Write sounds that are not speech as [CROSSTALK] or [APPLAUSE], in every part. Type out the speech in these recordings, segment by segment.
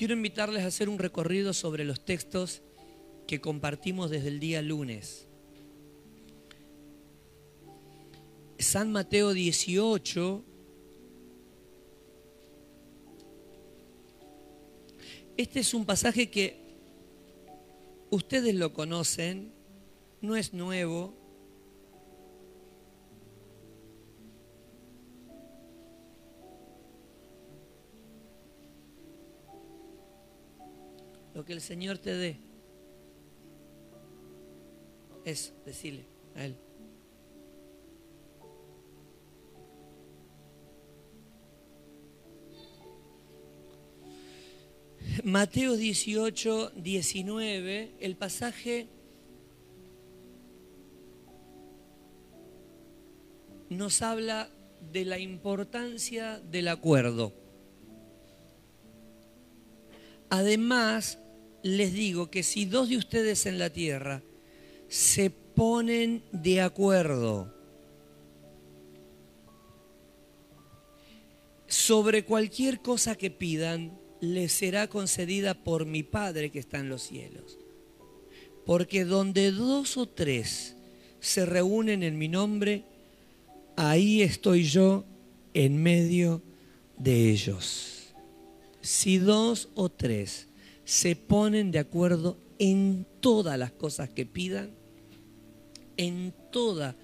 quiero invitarles a hacer un recorrido sobre los textos que compartimos desde el día lunes. San Mateo 18. Este es un pasaje que ustedes lo conocen, no es nuevo. Lo que el Señor te dé. Eso, decirle a Él. Mateo 18, 19, el pasaje nos habla de la importancia del acuerdo. Además, les digo que si dos de ustedes en la tierra se ponen de acuerdo sobre cualquier cosa que pidan, les será concedida por mi Padre que está en los cielos. Porque donde dos o tres se reúnen en mi nombre, ahí estoy yo en medio de ellos. Si dos o tres se ponen de acuerdo en todas las cosas que pidan, en toda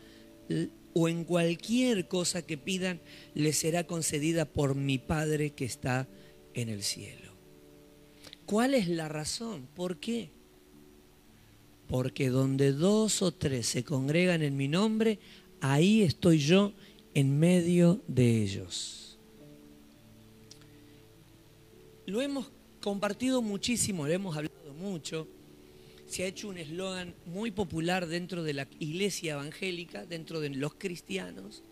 o en cualquier cosa que pidan, les será concedida por mi Padre que está en el cielo. ¿Cuál es la razón? ¿Por qué? Porque donde dos o tres se congregan en mi nombre, ahí estoy yo en medio de ellos. Lo hemos compartido muchísimo, lo hemos hablado mucho. Se ha hecho un eslogan muy popular dentro de la iglesia evangélica, dentro de los cristianos.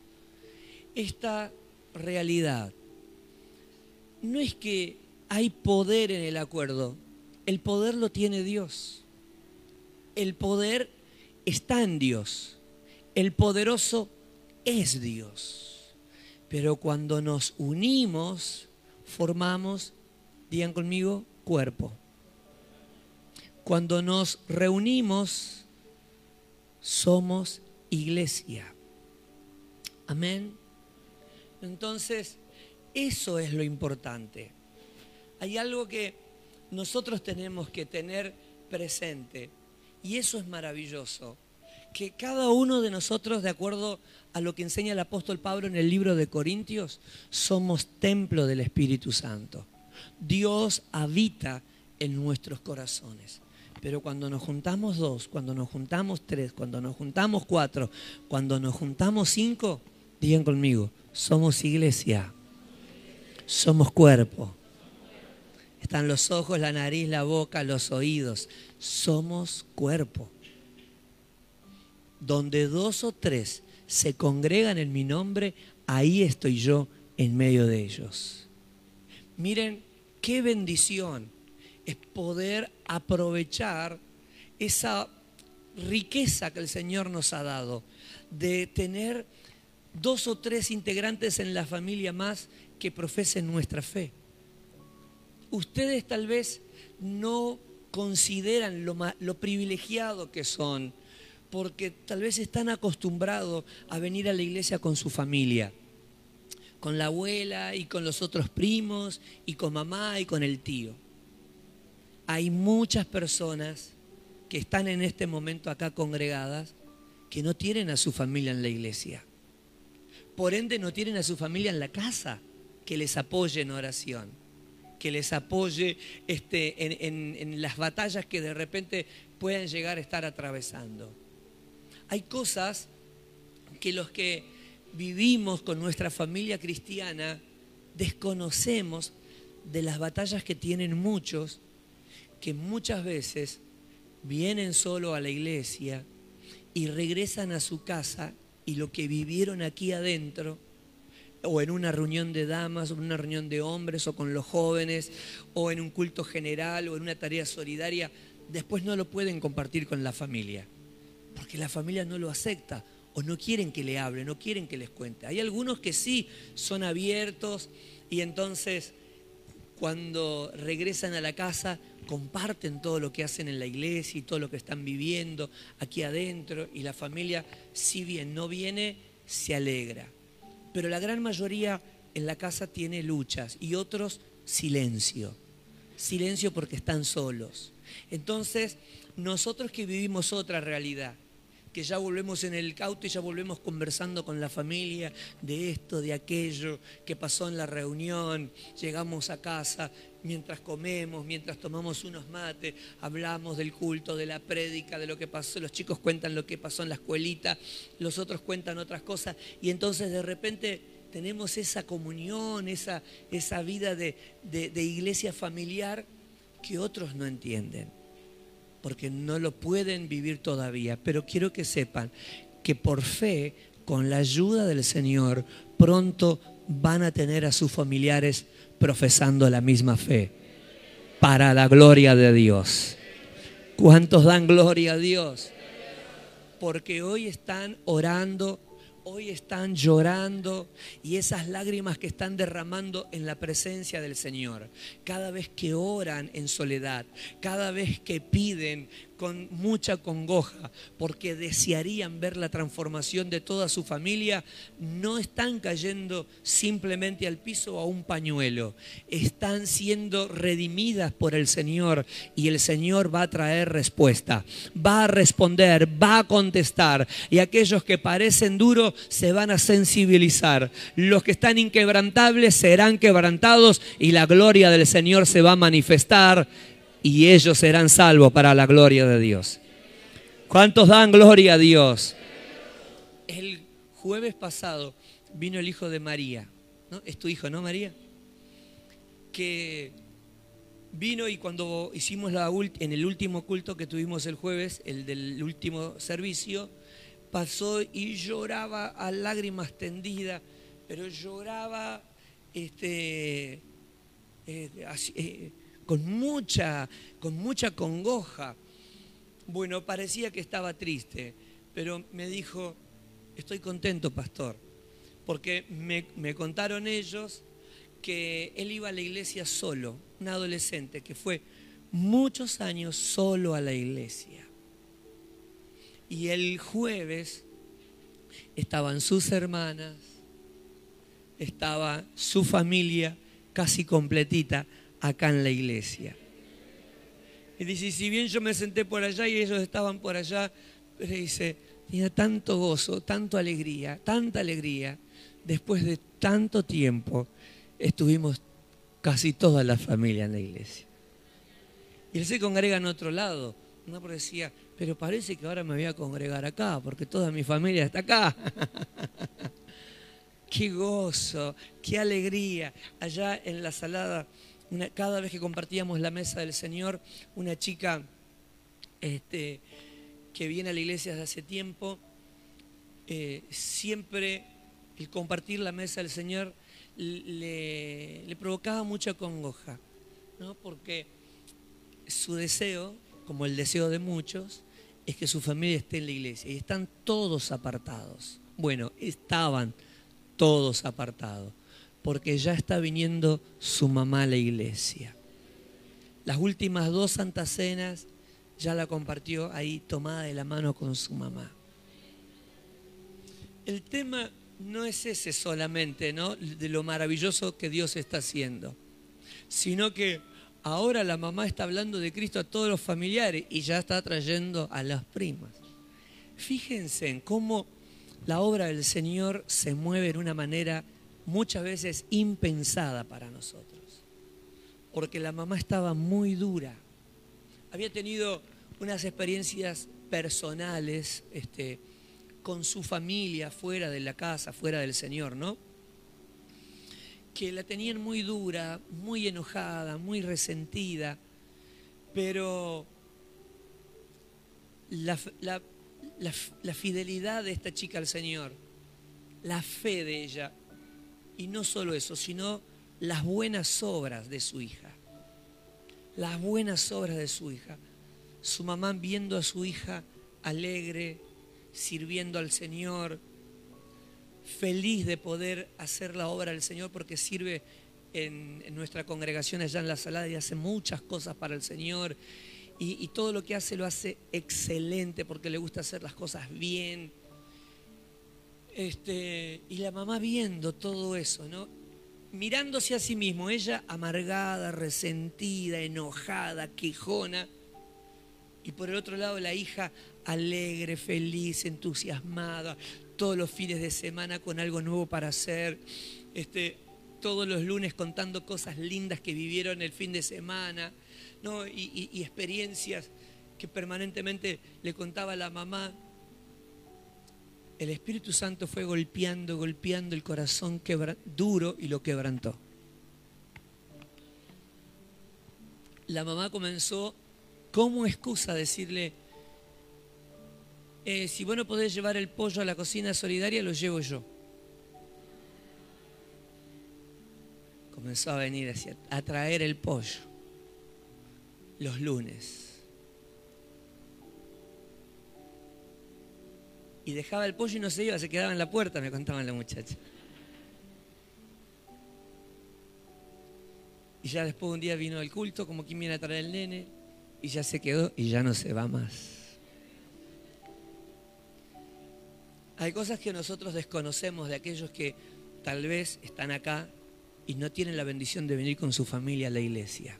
Esta realidad no es que hay poder en el acuerdo, el poder lo tiene Dios. El poder está en Dios. El poderoso es Dios. Pero cuando nos unimos, formamos, digan conmigo, cuerpo. Cuando nos reunimos, somos iglesia. Amén. Entonces, eso es lo importante. Hay algo que nosotros tenemos que tener presente y eso es maravilloso. Que cada uno de nosotros, de acuerdo a lo que enseña el apóstol Pablo en el libro de Corintios, somos templo del Espíritu Santo. Dios habita en nuestros corazones. Pero cuando nos juntamos dos, cuando nos juntamos tres, cuando nos juntamos cuatro, cuando nos juntamos cinco, digan conmigo, somos iglesia somos cuerpo. Están los ojos, la nariz, la boca, los oídos. Somos cuerpo. Donde dos o tres se congregan en mi nombre, ahí estoy yo en medio de ellos. Miren qué bendición es poder aprovechar esa riqueza que el Señor nos ha dado de tener dos o tres integrantes en la familia más que profesen nuestra fe. Ustedes tal vez no consideran lo, lo privilegiado que son, porque tal vez están acostumbrados a venir a la iglesia con su familia, con la abuela y con los otros primos y con mamá y con el tío. Hay muchas personas que están en este momento acá congregadas que no tienen a su familia en la iglesia. Por ende no tienen a su familia en la casa que les apoye en oración, que les apoye este, en, en las batallas que de repente puedan llegar a estar atravesando. Hay cosas que los que vivimos con nuestra familia cristiana desconocemos de las batallas que tienen muchos, que muchas veces vienen solo a la iglesia y regresan a su casa y lo que vivieron aquí adentro o en una reunión de damas, o en una reunión de hombres, o con los jóvenes, o en un culto general, o en una tarea solidaria, después no lo pueden compartir con la familia, porque la familia no lo acepta, o no quieren que le hable, no quieren que les cuente. Hay algunos que sí son abiertos y entonces cuando regresan a la casa comparten todo lo que hacen en la iglesia y todo lo que están viviendo aquí adentro y la familia, si bien no viene, se alegra. Pero la gran mayoría en la casa tiene luchas y otros silencio. Silencio porque están solos. Entonces, nosotros que vivimos otra realidad, que ya volvemos en el cauto y ya volvemos conversando con la familia de esto, de aquello, que pasó en la reunión, llegamos a casa, mientras comemos, mientras tomamos unos mates, hablamos del culto, de la prédica, de lo que pasó, los chicos cuentan lo que pasó en la escuelita, los otros cuentan otras cosas, y entonces de repente tenemos esa comunión, esa, esa vida de, de iglesia familiar que otros no entienden porque no lo pueden vivir todavía. Pero quiero que sepan que por fe, con la ayuda del Señor, pronto van a tener a sus familiares profesando la misma fe, para la gloria de Dios. ¿Cuántos dan gloria a Dios? Porque hoy están orando hoy están llorando y esas lágrimas que están derramando en la presencia del Señor, cada vez que oran en soledad, cada vez que piden con mucha congoja, porque desearían ver la transformación de toda su familia, no están cayendo simplemente al piso o a un pañuelo, están siendo redimidas por el Señor y el Señor va a traer respuesta, va a responder, va a contestar y aquellos que parecen duros se van a sensibilizar, los que están inquebrantables serán quebrantados y la gloria del Señor se va a manifestar y ellos serán salvos para la gloria de Dios. ¿Cuántos dan gloria a Dios? El jueves pasado vino el hijo de María, ¿no? Es tu hijo, ¿no, María? Que vino y cuando hicimos la en el último culto que tuvimos el jueves, el del último servicio, pasó y lloraba a lágrimas tendidas, pero lloraba este, eh, eh, con mucha, con mucha congoja. Bueno, parecía que estaba triste, pero me dijo, estoy contento, pastor, porque me, me contaron ellos que él iba a la iglesia solo, un adolescente que fue muchos años solo a la iglesia. Y el jueves estaban sus hermanas, estaba su familia casi completita acá en la iglesia. Y dice, si bien yo me senté por allá y ellos estaban por allá, pero dice, tenía tanto gozo, tanta alegría, tanta alegría. Después de tanto tiempo estuvimos casi toda la familia en la iglesia. Y él se congrega en otro lado. Una decía, pero parece que ahora me voy a congregar acá, porque toda mi familia está acá. [LAUGHS] qué gozo, qué alegría. Allá en la salada cada vez que compartíamos la mesa del Señor, una chica este, que viene a la iglesia desde hace tiempo, eh, siempre el compartir la mesa del Señor le, provocaba mucha congoja, porque su deseo, como el deseo de muchos, es que su familia esté en la iglesia y están todos apartados. Bueno, estaban todos apartados porque ya está viniendo su mamá a la iglesia. Las últimas dos santas cenas ya la compartió ahí tomada de la mano con su mamá. El tema no es ese solamente, ¿no? De lo maravilloso que Dios está haciendo, sino que ahora la mamá está hablando de Cristo a todos los familiares y ya está trayendo a las primas. Fíjense en cómo la obra del Señor se mueve en una manera muchas veces impensada para nosotros, porque la mamá estaba muy dura, había tenido unas experiencias personales este, con su familia fuera de la casa, fuera del Señor, ¿no? Que la tenían muy dura, muy enojada, muy resentida, pero la, la fidelidad de esta chica al Señor, la fe de ella, y no solo eso, sino las buenas obras de su hija. Las buenas obras de su hija. Su mamá viendo a su hija alegre, sirviendo al Señor, feliz de poder hacer la obra del Señor porque sirve en, nuestra congregación allá en la salada y hace muchas cosas para el Señor. Y, todo lo que hace lo hace excelente porque le gusta hacer las cosas bien. Este, y la mamá viendo todo eso, ¿no? Mirándose a sí mismo, ella amargada, resentida, enojada, quejona. Y por el otro lado la hija alegre, feliz, entusiasmada, todos los fines de semana con algo nuevo para hacer, este, todos los lunes contando cosas lindas que vivieron el fin de semana, ¿no? y, y experiencias que permanentemente le contaba la mamá. El Espíritu Santo fue golpeando, golpeando el corazón duro y lo quebrantó. La mamá comenzó como excusa a decirle, eh, si vos no podés llevar el pollo a la cocina solidaria, lo llevo yo. Comenzó a venir a traer el pollo los lunes. Y dejaba el pollo y no se iba, se quedaba en la puerta, me contaban la muchacha. Y ya después un día vino al culto, como quien viene a traer el nene, y ya se quedó y ya no se va más. Hay cosas que nosotros desconocemos de aquellos que tal vez están acá y no tienen la bendición de venir con su familia a la iglesia.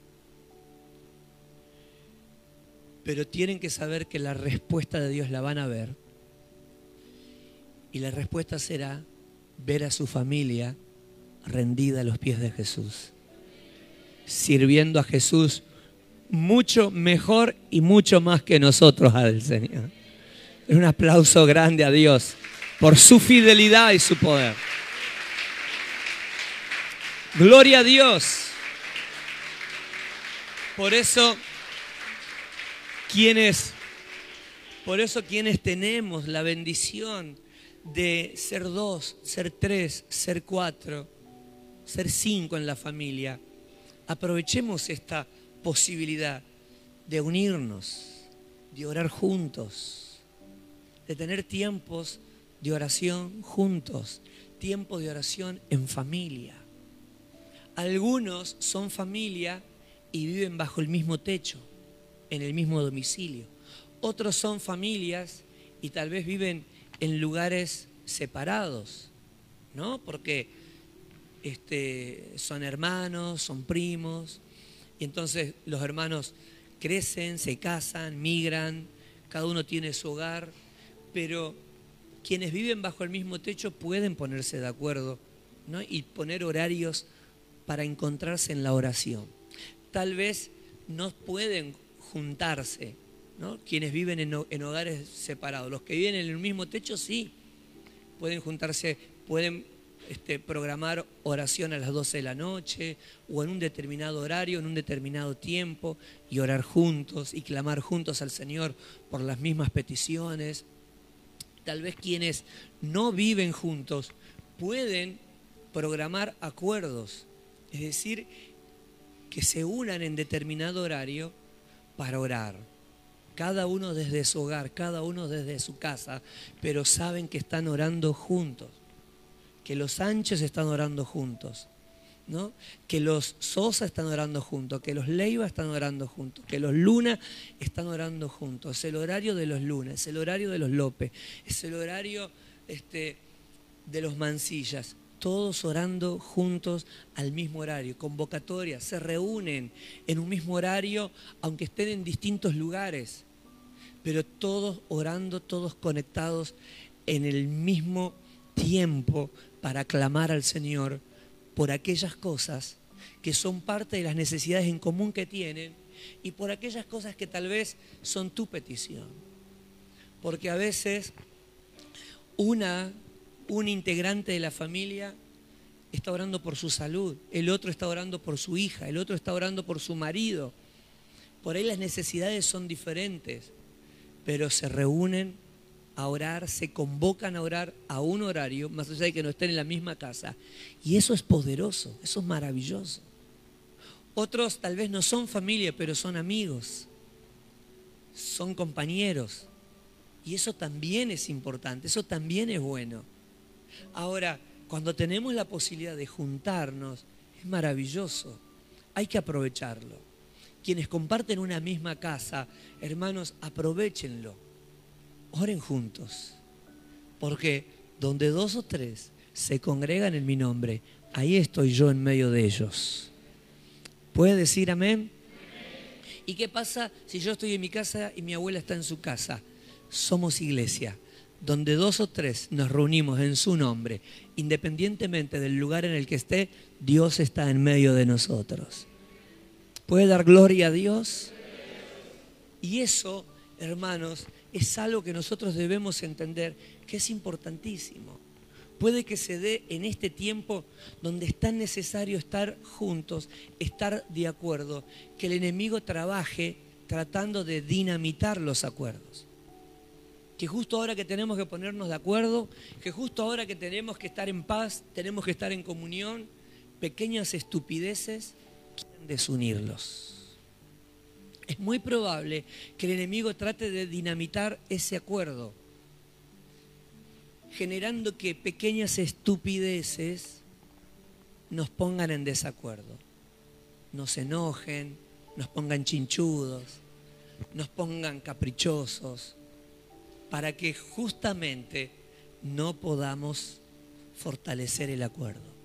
Pero tienen que saber que la respuesta de Dios la van a ver. Y la respuesta será ver a su familia rendida a los pies de Jesús, sirviendo a Jesús mucho mejor y mucho más que nosotros al Señor. Un aplauso grande a Dios por su fidelidad y su poder. Gloria a Dios. Por eso, quienes, por eso quienes tenemos la bendición de ser dos, ser tres, ser cuatro, ser cinco en la familia, aprovechemos esta posibilidad de unirnos, de orar juntos de tener tiempos de oración juntos, tiempo de oración en familia. Algunos son familia y viven bajo el mismo techo, en el mismo domicilio. Otros son familias y tal vez viven en lugares separados, ¿no? Porque este, son hermanos, son primos, y entonces los hermanos crecen, se casan, migran, cada uno tiene su hogar pero quienes viven bajo el mismo techo pueden ponerse de acuerdo y poner horarios para encontrarse en la oración. Tal vez no pueden juntarse, quienes viven en, hogares separados. Los que viven en el mismo techo sí, pueden juntarse, pueden este, programar oración a las 12 de la noche o en un determinado horario, en un determinado tiempo, y orar juntos y clamar juntos al Señor por las mismas peticiones tal vez quienes no viven juntos pueden programar acuerdos, es decir, que se unan en determinado horario para orar. Cada uno desde su hogar, cada uno desde su casa, pero saben que están orando juntos, que los Sánchez están orando juntos, que los Sosa están orando juntos, que los Leiva están orando juntos, que los Luna están orando juntos. Es el horario de los Luna, es el horario de los López, es el horario este, de los Mancillas. Todos orando juntos al mismo horario, convocatoria, se reúnen en un mismo horario, aunque estén en distintos lugares, pero todos orando, todos conectados en el mismo tiempo para clamar al Señor por aquellas cosas que son parte de las necesidades en común que tienen y por aquellas cosas que tal vez son tu petición. Porque a veces una, un integrante de la familia está orando por su salud, el otro está orando por su hija, el otro está orando por su marido. Por ahí las necesidades son diferentes, pero se reúnen a orar, se convocan a orar a un horario, más allá de que no estén en la misma casa. Y eso es poderoso, eso es maravilloso. Otros tal vez no son familia, pero son amigos, son compañeros. Y eso también es importante, eso también es bueno. Ahora, cuando tenemos la posibilidad de juntarnos Es maravilloso. Hay que aprovecharlo. Quienes comparten una misma casa, hermanos, aprovechenlo. Oren juntos. Porque donde dos o tres se congregan en mi nombre, ahí estoy yo en medio de ellos. ¿Puede decir amén? ¿Y qué pasa si yo estoy en mi casa y mi abuela está en su casa? Somos iglesia, donde dos o tres nos reunimos en su nombre, independientemente del lugar en el que esté, Dios está en medio de nosotros. ¿Puede dar gloria a Dios? Y eso, hermanos, es algo que nosotros debemos entender que es importantísimo. Puede que se dé en este tiempo donde es tan necesario estar juntos, estar de acuerdo, que el enemigo trabaje tratando de dinamitar los acuerdos. Que justo ahora que tenemos que ponernos de acuerdo, que justo ahora que tenemos que estar en paz, tenemos que estar en comunión, pequeñas estupideces quieren desunirlos. Es muy probable que el enemigo trate de dinamitar ese acuerdo generando que pequeñas estupideces nos pongan en desacuerdo, nos enojen, nos pongan chinchudos, nos pongan caprichosos, para que justamente no podamos fortalecer el acuerdo,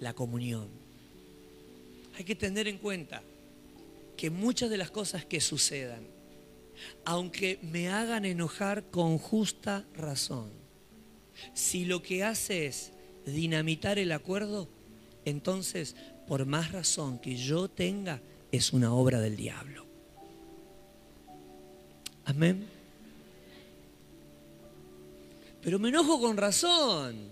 la comunión. Hay que tener en cuenta que muchas de las cosas que sucedan, aunque me hagan enojar con justa razón, si lo que hace es dinamitar el acuerdo, entonces, por más razón que yo tenga, es una obra del diablo. Amén. Pero me enojo con razón.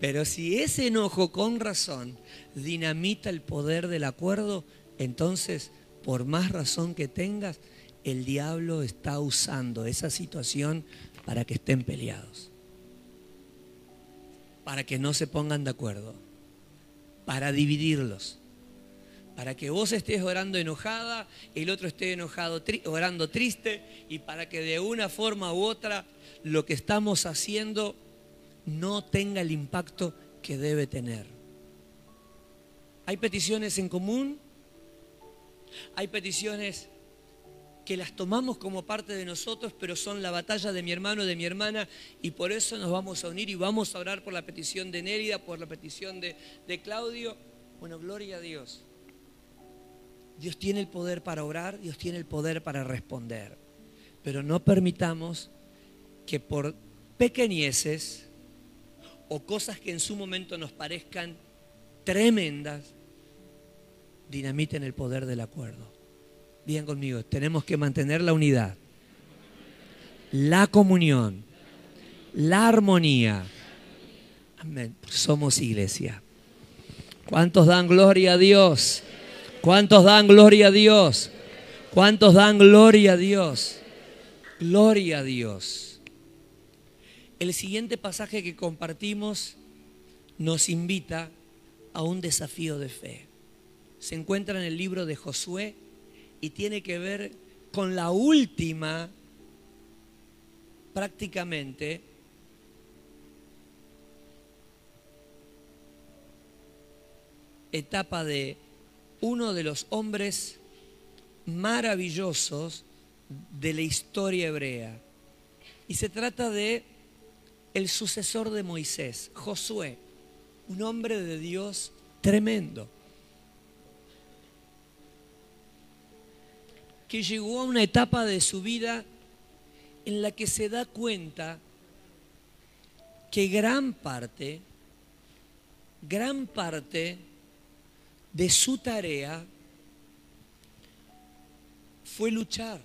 Pero si ese enojo con razón dinamita el poder del acuerdo, entonces, por más razón que tengas, el diablo está usando esa situación para que estén peleados. Para que no se pongan de acuerdo, para dividirlos, para que vos estés orando enojada, el otro esté enojado, orando triste, y para que de una forma u otra lo que estamos haciendo no tenga el impacto que debe tener. Hay peticiones en común, hay peticiones que las tomamos como parte de nosotros, pero son la batalla de mi hermano, de mi hermana, y por eso nos vamos a unir y vamos a orar por la petición de Nérida, por la petición de, de Claudio. Bueno, gloria a Dios. Dios tiene el poder para orar, Dios tiene el poder para responder, pero no permitamos que por pequeñeces o cosas que en su momento nos parezcan tremendas, dinamiten el poder del acuerdo. Bien conmigo, tenemos que mantener la unidad, la comunión, la armonía. Amén. Somos iglesia. ¿Cuántos dan gloria a Dios? ¿Cuántos dan gloria a Dios? ¿Cuántos dan gloria a Dios? Gloria a Dios. El siguiente pasaje que compartimos nos invita a un desafío de fe. Se encuentra en el libro de Josué, y tiene que ver con la última, prácticamente, etapa de uno de los hombres maravillosos de la historia hebrea. Y se trata de el sucesor de Moisés, Josué, un hombre de Dios tremendo. que llegó a una etapa de su vida en la que se da cuenta que gran parte, gran parte de su tarea fue luchar.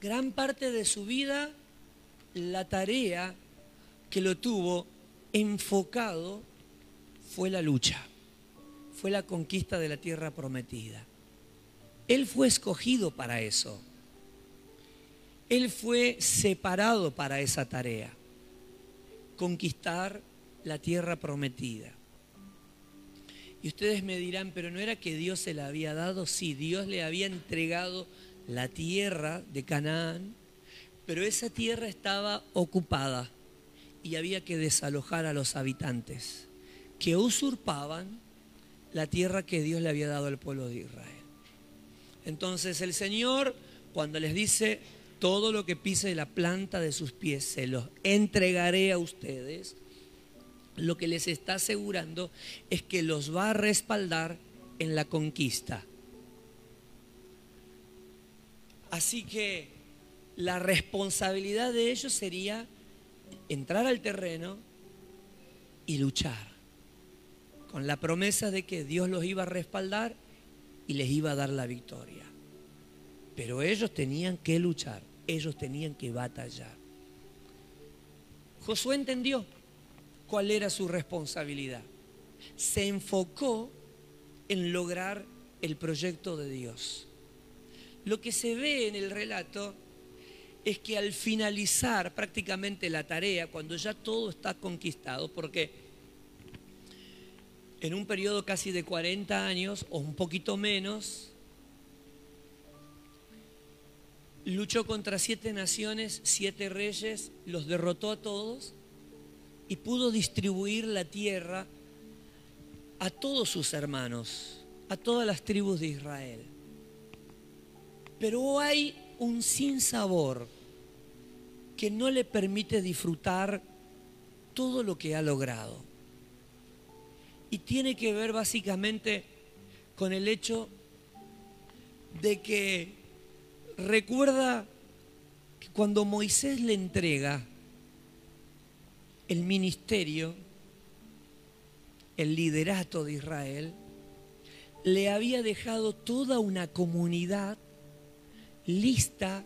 Gran parte de su vida, la tarea que lo tuvo enfocado fue la lucha, fue la conquista de la tierra prometida. Él fue escogido para eso. Él fue separado para esa tarea, conquistar la tierra prometida. Y ustedes me dirán, pero ¿no era que Dios se la había dado? Sí, Dios le había entregado la tierra de Canaán, pero esa tierra estaba ocupada y había que desalojar a los habitantes que usurpaban la tierra que Dios le había dado al pueblo de Israel. Entonces el Señor, cuando les dice, todo lo que pise la planta de sus pies se los entregaré a ustedes, lo que les está asegurando es que los va a respaldar en la conquista. Así que la responsabilidad de ellos sería entrar al terreno y luchar, con la promesa de que Dios los iba a respaldar y les iba a dar la victoria. Pero ellos tenían que luchar, ellos tenían que batallar. Josué entendió cuál era su responsabilidad. Se enfocó en lograr el proyecto de Dios. Lo que se ve en el relato es que al finalizar prácticamente la tarea, cuando ya todo está conquistado, porque en un periodo casi de 40 años o un poquito menos, luchó contra siete naciones, siete reyes, los derrotó a todos y pudo distribuir la tierra a todos sus hermanos, a todas las tribus de Israel. Pero hay un sinsabor que no le permite disfrutar todo lo que ha logrado. Y tiene que ver básicamente con el hecho de que recuerda que cuando Moisés le entrega el ministerio, el liderato de Israel, le había dejado toda una comunidad lista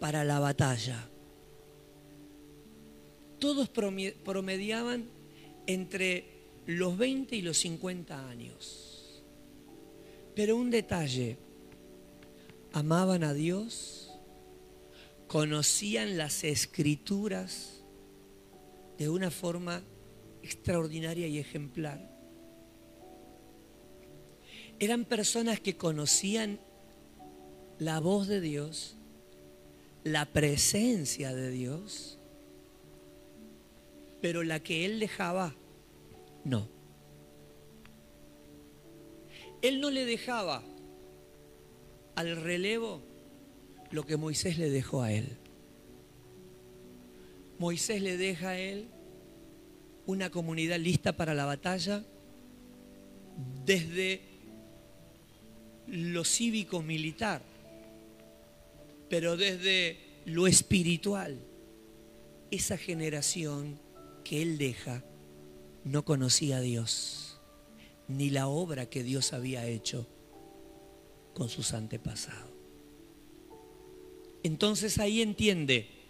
para la batalla. Todos promediaban entre los 20 y los 50 años. Pero un detalle, amaban a Dios, conocían las escrituras de una forma extraordinaria y ejemplar. Eran personas que conocían la voz de Dios, la presencia de Dios, pero la que Él dejaba, no. Él no le dejaba al relevo lo que Moisés le dejó a él. Moisés le deja a él una comunidad lista para la batalla desde lo cívico-militar, pero desde lo espiritual. Esa generación que él deja no conocía a Dios, ni la obra que Dios había hecho con sus antepasados. Entonces ahí entiende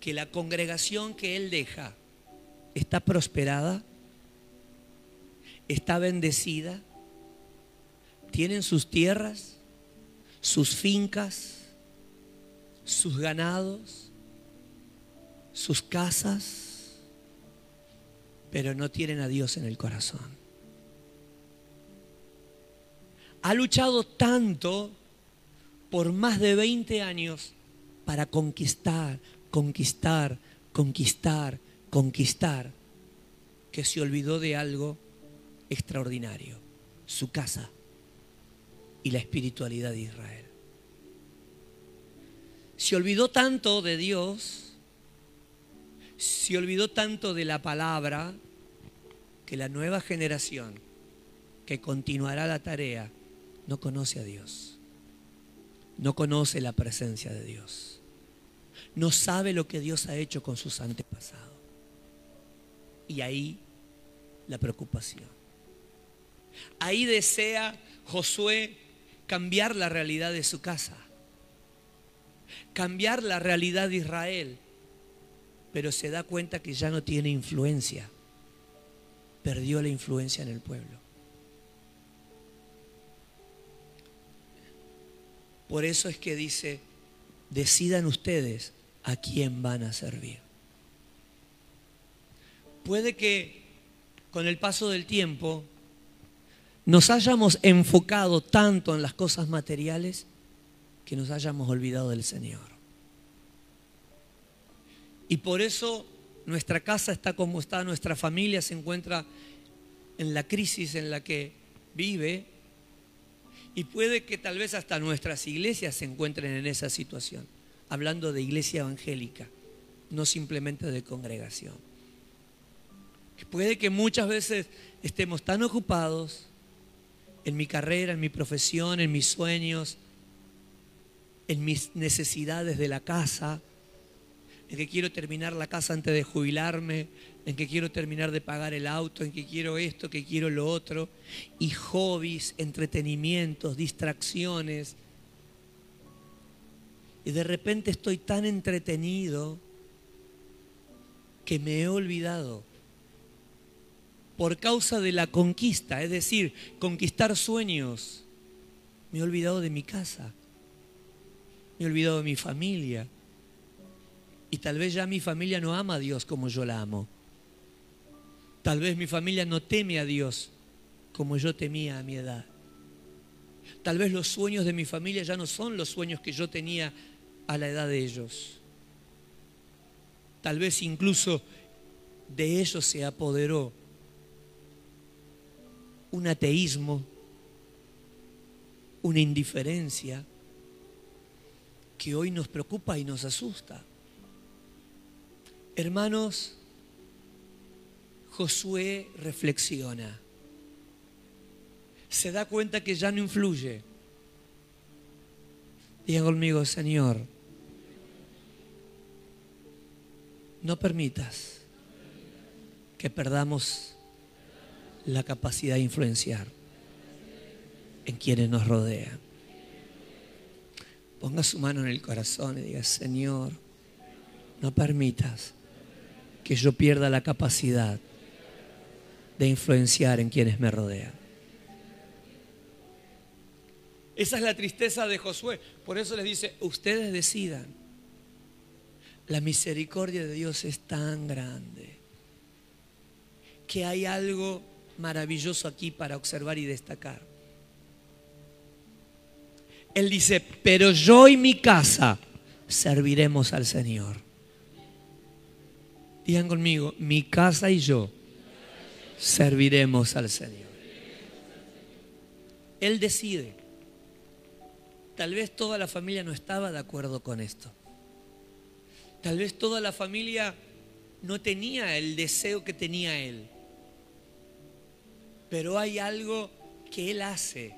que la congregación que él deja está prosperada, está bendecida, tienen sus tierras, sus fincas, sus ganados, sus casas, pero no tienen a Dios en el corazón. Ha luchado tanto por más de 20 años para conquistar, conquistar, conquistar, conquistar, que se olvidó de algo extraordinario, su casa y la espiritualidad de Israel. Se olvidó tanto de Dios, se olvidó tanto de la palabra, que la nueva generación que continuará la tarea no conoce a Dios, no conoce la presencia de Dios no sabe lo que Dios ha hecho con sus antepasados. Y ahí la preocupación. Ahí desea Josué cambiar la realidad de su casa, cambiar la realidad de Israel, pero se da cuenta que ya no tiene influencia, perdió la influencia en el pueblo. Por eso es que dice, decidan ustedes a quién van a servir. Puede que con el paso del tiempo nos hayamos enfocado tanto en las cosas materiales que nos hayamos olvidado del Señor. Y por eso nuestra casa está como está, nuestra familia se encuentra en la crisis en la que vive y puede que tal vez hasta nuestras iglesias se encuentren en esa situación, hablando de iglesia evangélica, no simplemente de congregación. Puede que muchas veces estemos tan ocupados en mi carrera, en mi profesión, en mis sueños, en mis necesidades de la casa, en que quiero terminar la casa antes de jubilarme, en que quiero terminar de pagar el auto, en que quiero esto, que quiero lo otro, y hobbies, entretenimientos, distracciones. Y de repente estoy tan entretenido que me he olvidado por causa de la conquista, es decir, conquistar sueños. Me he olvidado de mi casa, me he olvidado de mi familia, y tal vez ya mi familia no ama a Dios como yo la amo. Tal vez mi familia no teme a Dios como yo temía a mi edad. Tal vez los sueños de mi familia ya no son los sueños que yo tenía a la edad de ellos. Tal vez incluso de ellos se apoderó un ateísmo, una indiferencia que hoy nos preocupa y nos asusta. Hermanos, Josué reflexiona. Se da cuenta que ya no influye. Diga conmigo, Señor, no permitas que perdamos la capacidad de influenciar en quienes nos rodean. Ponga su mano en el corazón y diga, Señor, no permitas que yo pierda la capacidad de influenciar en quienes me rodean. Esa es la tristeza de Josué. Por eso les dice, ustedes decidan. La misericordia de Dios es tan grande que hay algo maravilloso aquí para observar y destacar. Él dice, pero yo y mi casa serviremos al Señor. Digan conmigo, mi casa y yo serviremos al Señor. Él decide. Tal vez toda la familia no estaba de acuerdo con esto. Tal vez toda la familia no tenía el deseo que tenía él. Pero hay algo que él hace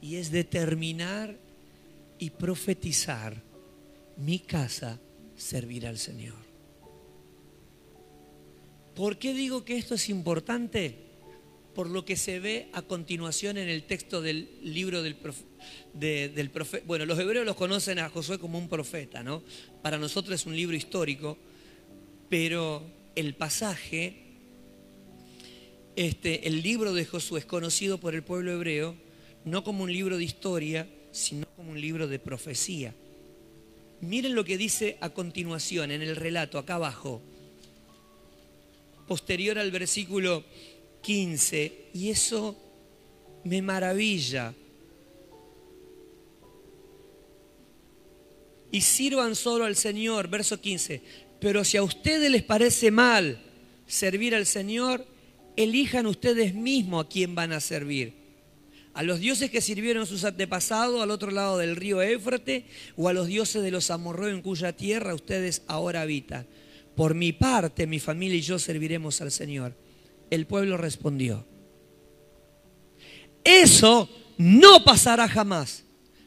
y es determinar y profetizar, mi casa servirá al Señor. ¿Por qué digo que esto es importante? Por lo que se ve a continuación en el texto del libro del, profeta. Bueno, los hebreos los conocen a Josué como un profeta, ¿no? Para nosotros es un libro histórico, pero el pasaje, este, el libro de Josué es conocido por el pueblo hebreo no como un libro de historia, sino como un libro de profecía. Miren lo que dice a continuación en el relato, acá abajo posterior al versículo 15, y eso me maravilla. Y sirvan solo al Señor, verso 15. Pero si a ustedes les parece mal servir al Señor, elijan ustedes mismos a quién van a servir. A los dioses que sirvieron sus antepasados al otro lado del río Éufrates o a los dioses de los amorreos en cuya tierra ustedes ahora habitan. Por mi parte, mi familia y yo serviremos al Señor. El pueblo respondió, eso no pasará jamás.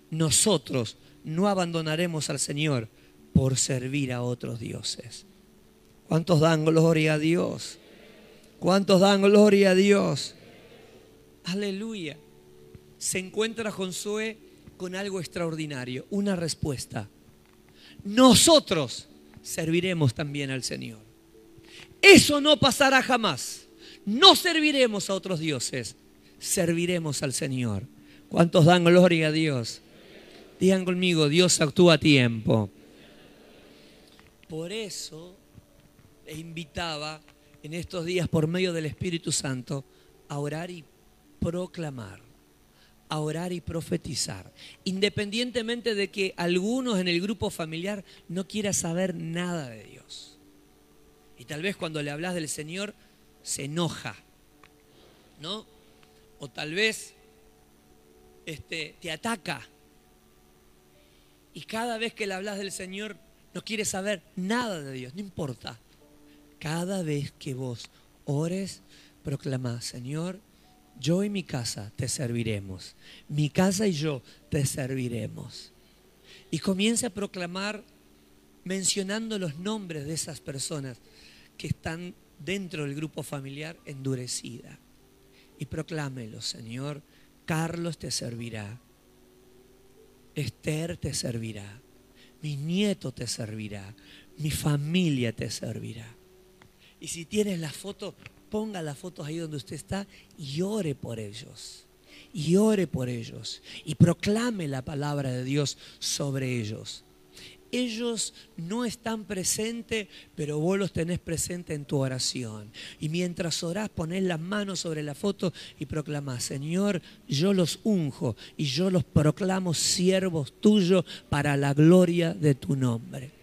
Nosotros no abandonaremos al Señor por servir a otros dioses. ¿Cuántos dan gloria a Dios? ¿Cuántos dan gloria a Dios? Aleluya. Se encuentra Josué con algo extraordinario, una respuesta. Nosotros serviremos también al Señor. Eso no pasará jamás. No serviremos a otros dioses, serviremos al Señor. ¿Cuántos dan gloria a Dios? Digan conmigo, Dios actúa a tiempo. Por eso le invitaba en estos días por medio del Espíritu Santo a orar y proclamar a orar y profetizar, independientemente de que algunos en el grupo familiar no quieran saber nada de Dios. Y tal vez cuando le hablas del Señor se enoja. ¿no? O tal vez este, te ataca. Y cada vez que le hablas del Señor, no quiere saber nada de Dios, no importa. Cada vez que vos ores, proclamás, Señor, yo y mi casa te serviremos. Mi casa y yo te serviremos. Y comienza a proclamar mencionando los nombres de esas personas que están dentro del grupo familiar endurecida. Y proclámelo, Señor, Carlos te servirá, Esther te servirá, mi nieto te servirá, mi familia te servirá. Y si tienes la foto, ponga las fotos ahí donde usted está y ore por ellos. Y ore por ellos. Y proclame la palabra de Dios sobre ellos ellos no están presentes, pero vos los tenés presentes en tu oración. Y mientras orás, ponés las manos sobre la foto y proclamás, Señor, yo los unjo y yo los proclamo siervos tuyos para la gloria de tu nombre.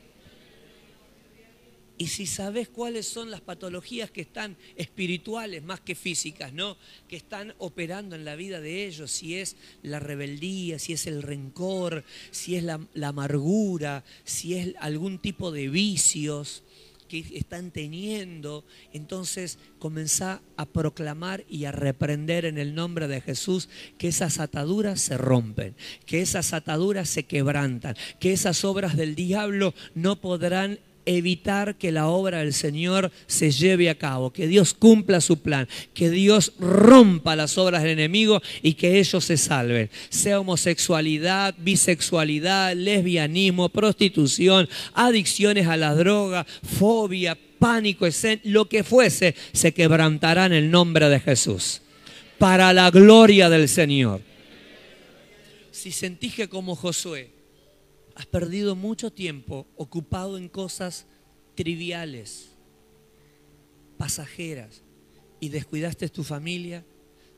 Y si sabes cuáles son las patologías que están espirituales más que físicas, ¿no? Que están operando en la vida de ellos, si es la rebeldía, si es el rencor, si es la, la amargura, si es algún tipo de vicios que están teniendo, entonces comenzá a proclamar y a reprender en el nombre de Jesús que esas ataduras se rompen, que esas ataduras se quebrantan, que esas obras del diablo no podrán evitar que la obra del Señor se lleve a cabo, que Dios cumpla su plan, que Dios rompa las obras del enemigo y que ellos se salven. Sea homosexualidad, bisexualidad, lesbianismo, prostitución, adicciones a la droga, fobia, pánico, lo que fuese, se quebrantará en el nombre de Jesús. Para la gloria del Señor. Si sentís que como Josué, Has perdido mucho tiempo ocupado en cosas triviales, pasajeras, y descuidaste tu familia,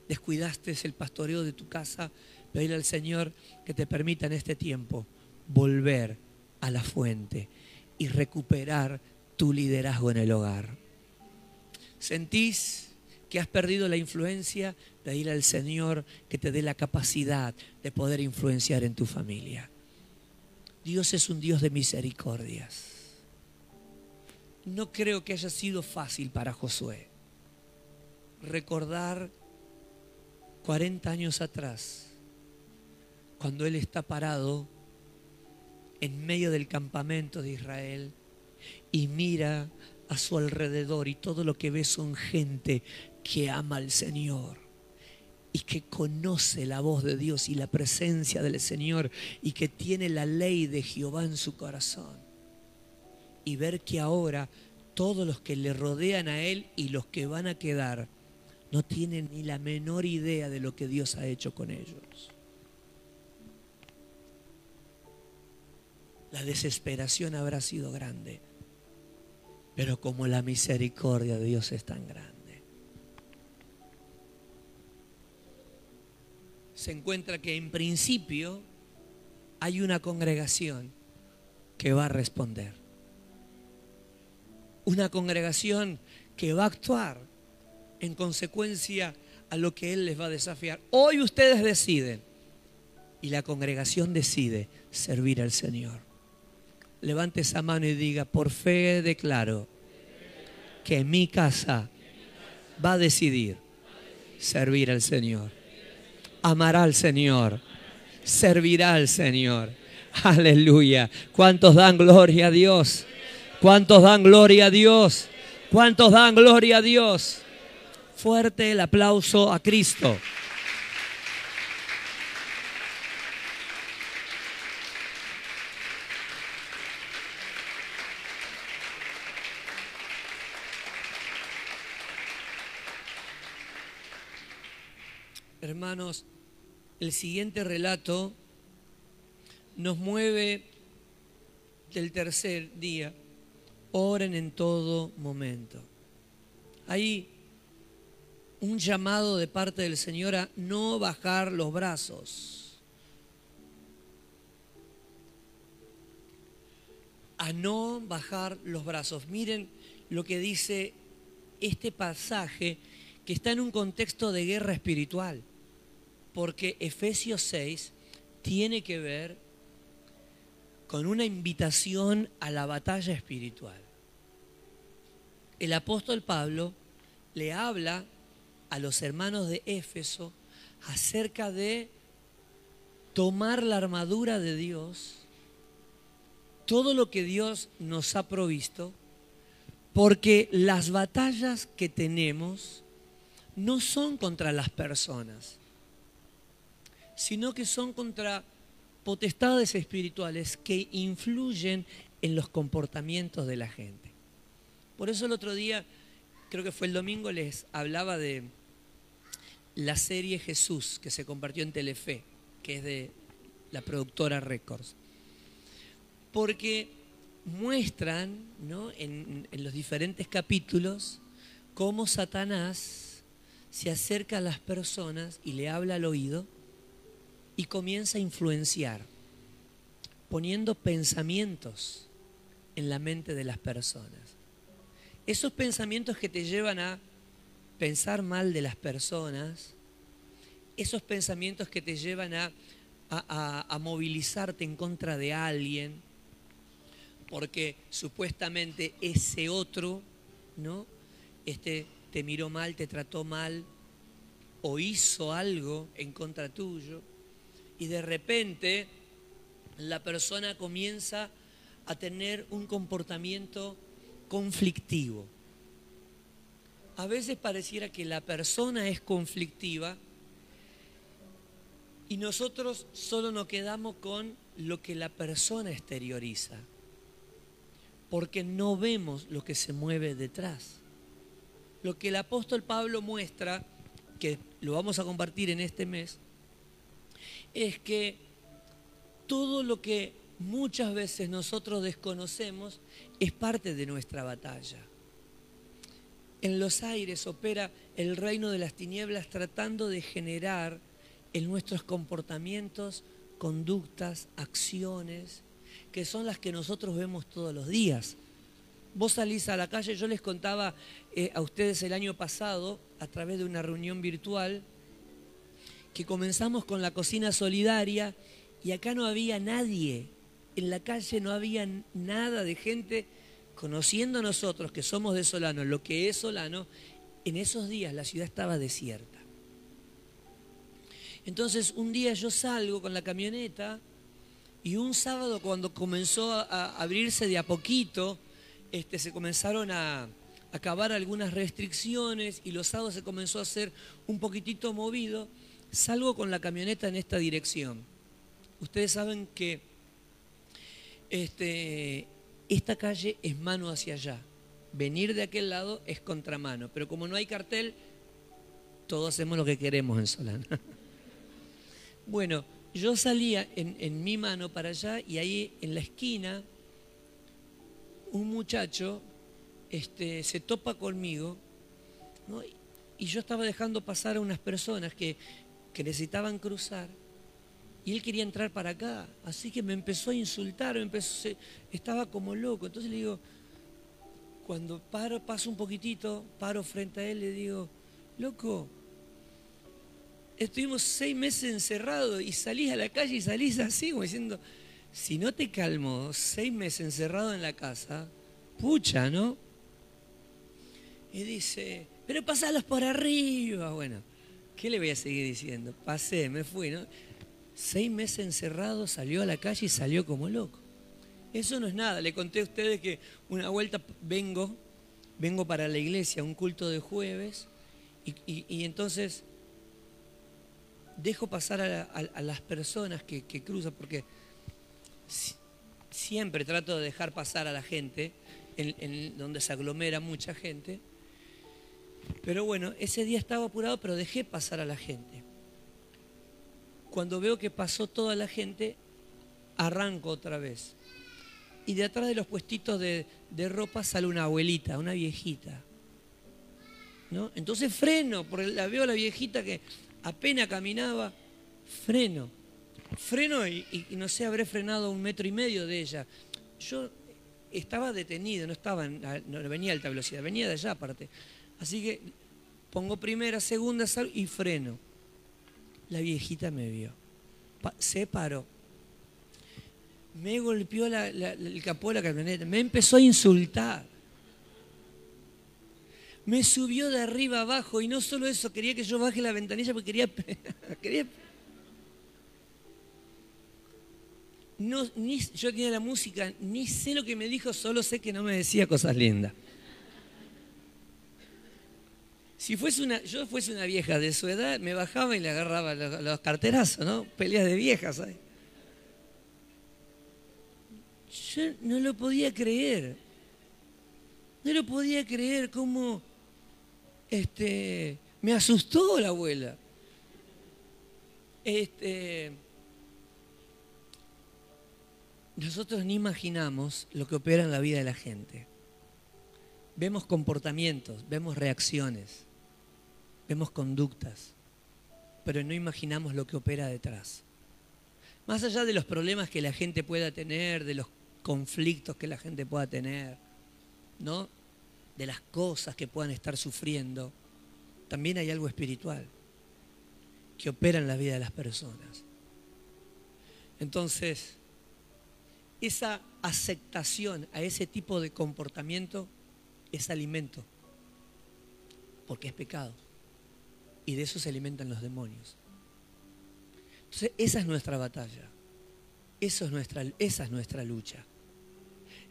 descuidaste el pastoreo de tu casa. Pedirle al Señor que te permita en este tiempo volver a la fuente y recuperar tu liderazgo en el hogar. ¿Sentís que has perdido la influencia? Pedirle al Señor que te dé la capacidad de poder influenciar en tu familia. Dios es un Dios de misericordias. No creo que haya sido fácil para Josué recordar 40 años atrás, cuando él está parado en medio del campamento de Israel y mira a su alrededor y todo lo que ve son gente que ama al Señor y que conoce la voz de Dios y la presencia del Señor y que tiene la ley de Jehová en su corazón. Y ver que ahora todos los que le rodean a Él y los que van a quedar no tienen ni la menor idea de lo que Dios ha hecho con ellos. La desesperación habrá sido grande, pero como la misericordia de Dios es tan grande. Se encuentra que en principio hay una congregación que va a responder. Una congregación que va a actuar en consecuencia a lo que Él les va a desafiar. Hoy ustedes deciden y la congregación decide servir al Señor. Levante esa mano y diga, por fe declaro que mi casa va a decidir servir al Señor amará al Señor, servirá al Señor. Aleluya. ¿Cuántos dan gloria a Dios? ¿Cuántos dan gloria a Dios? ¿Cuántos dan gloria a Dios? Fuerte el aplauso a Cristo. Hermanos, el siguiente relato nos mueve del tercer día. Oren en todo momento. Hay un llamado de parte del Señor a no bajar los brazos. A no bajar los brazos. Miren lo que dice este pasaje que está en un contexto de guerra espiritual, porque Efesios 6 tiene que ver con una invitación a la batalla espiritual. El apóstol Pablo le habla a los hermanos de Éfeso acerca de tomar la armadura de Dios, todo lo que Dios nos ha provisto, porque las batallas que tenemos no son contra las personas, sino que son contra potestades espirituales que influyen en los comportamientos de la gente. Por eso el otro día, creo que fue el domingo, les hablaba de la serie Jesús que se compartió en Telefe, que es de la productora Records. Porque muestran en, en los diferentes capítulos cómo Satanás se acerca a las personas y le habla al oído y comienza a influenciar, poniendo pensamientos en la mente de las personas. Esos pensamientos que te llevan a pensar mal de las personas, esos pensamientos que te llevan a, a, movilizarte en contra de alguien, porque supuestamente ese otro, ¿no? Este te miró mal, te trató mal o hizo algo en contra tuyo y de repente la persona comienza a tener un comportamiento conflictivo a veces pareciera que la persona es conflictiva y nosotros solo nos quedamos con lo que la persona exterioriza, porque no vemos lo que se mueve detrás. Lo que el apóstol Pablo muestra, que lo vamos a compartir en este mes, es que todo lo que muchas veces nosotros desconocemos es parte de nuestra batalla. En los aires opera el reino de las tinieblas tratando de generar en nuestros comportamientos conductas, acciones, que son las que nosotros vemos todos los días. Vos salís a la calle, yo les contaba eh, a ustedes el año pasado, a través de una reunión virtual, que comenzamos con la cocina solidaria y acá no había nadie, en la calle no había nada de gente conociendo nosotros que somos de Solano lo que es Solano, en esos días la ciudad estaba desierta. Entonces un día yo salgo con la camioneta y un sábado cuando comenzó a abrirse de a poquito, este, se comenzaron a acabar algunas restricciones y los sábados se comenzó a hacer un poquitito movido, salgo con la camioneta en esta dirección. Ustedes saben que este, esta calle es mano hacia allá. Venir de aquel lado es contramano. Pero como no hay cartel, todos hacemos lo que queremos en Solana. [LAUGHS] Bueno, yo salía en, mi mano para allá y ahí en la esquina un muchacho este, se topa conmigo y yo estaba dejando pasar a unas personas que, que necesitaban cruzar y él quería entrar para acá. Así que me empezó a insultar, empezó, estaba como loco. Entonces le digo, cuando paro, paso un poquitito, paro frente a él, le digo, loco, estuvimos seis meses encerrados y salís a la calle y salís así, como diciendo, si no te calmo, seis meses encerrado en la casa, pucha, ¿no? Y dice, pero pasalos por arriba. Bueno, ¿qué le voy a seguir diciendo? Pasé, me fui, ¿no? seis meses encerrado, salió a la calle y salió como loco. Eso no es nada. Le conté a ustedes que una vuelta vengo, vengo para la iglesia, un culto de jueves, y, entonces dejo pasar a, las personas que, cruzan, porque siempre trato de dejar pasar a la gente, en donde se aglomera mucha gente. Pero bueno, ese día estaba apurado, pero dejé pasar a la gente cuando veo que pasó toda la gente, arranco otra vez. Y de atrás de los puestitos de, ropa sale una abuelita, una viejita. ¿no? Entonces freno, porque la veo a la viejita que apenas caminaba, freno. Freno y, no sé, habré frenado un metro y medio de ella. Yo estaba detenido, no estaba, no venía a alta velocidad, venía de allá aparte. Así que pongo primera, segunda, y freno. La viejita me vio. se paró. Me golpeó el capó de la camioneta. Me empezó a insultar. Me subió de arriba abajo y no solo eso, quería que yo baje la ventanilla porque quería... [LAUGHS] quería no, ni, yo tenía la música, ni sé lo que me dijo, solo sé que no me decía cosas lindas. Si fuese una, yo fuese una vieja de su edad, me bajaba y le agarraba los, carterazos, ¿no? Peleas de viejas. ¿sabes? Yo no lo podía creer. No lo podía creer cómo este, me asustó la abuela. Este, nosotros ni imaginamos lo que opera en la vida de la gente. Vemos comportamientos, vemos reacciones, vemos conductas, pero no imaginamos lo que opera detrás. Más allá de los problemas que la gente pueda tener, de los conflictos que la gente pueda tener, ¿no? De las cosas que puedan estar sufriendo, también hay algo espiritual que opera en la vida de las personas. Entonces, esa aceptación a ese tipo de comportamiento es alimento, porque es pecado. Y de eso se alimentan los demonios. Entonces, esa es nuestra batalla. Eso es nuestra, esa es nuestra lucha.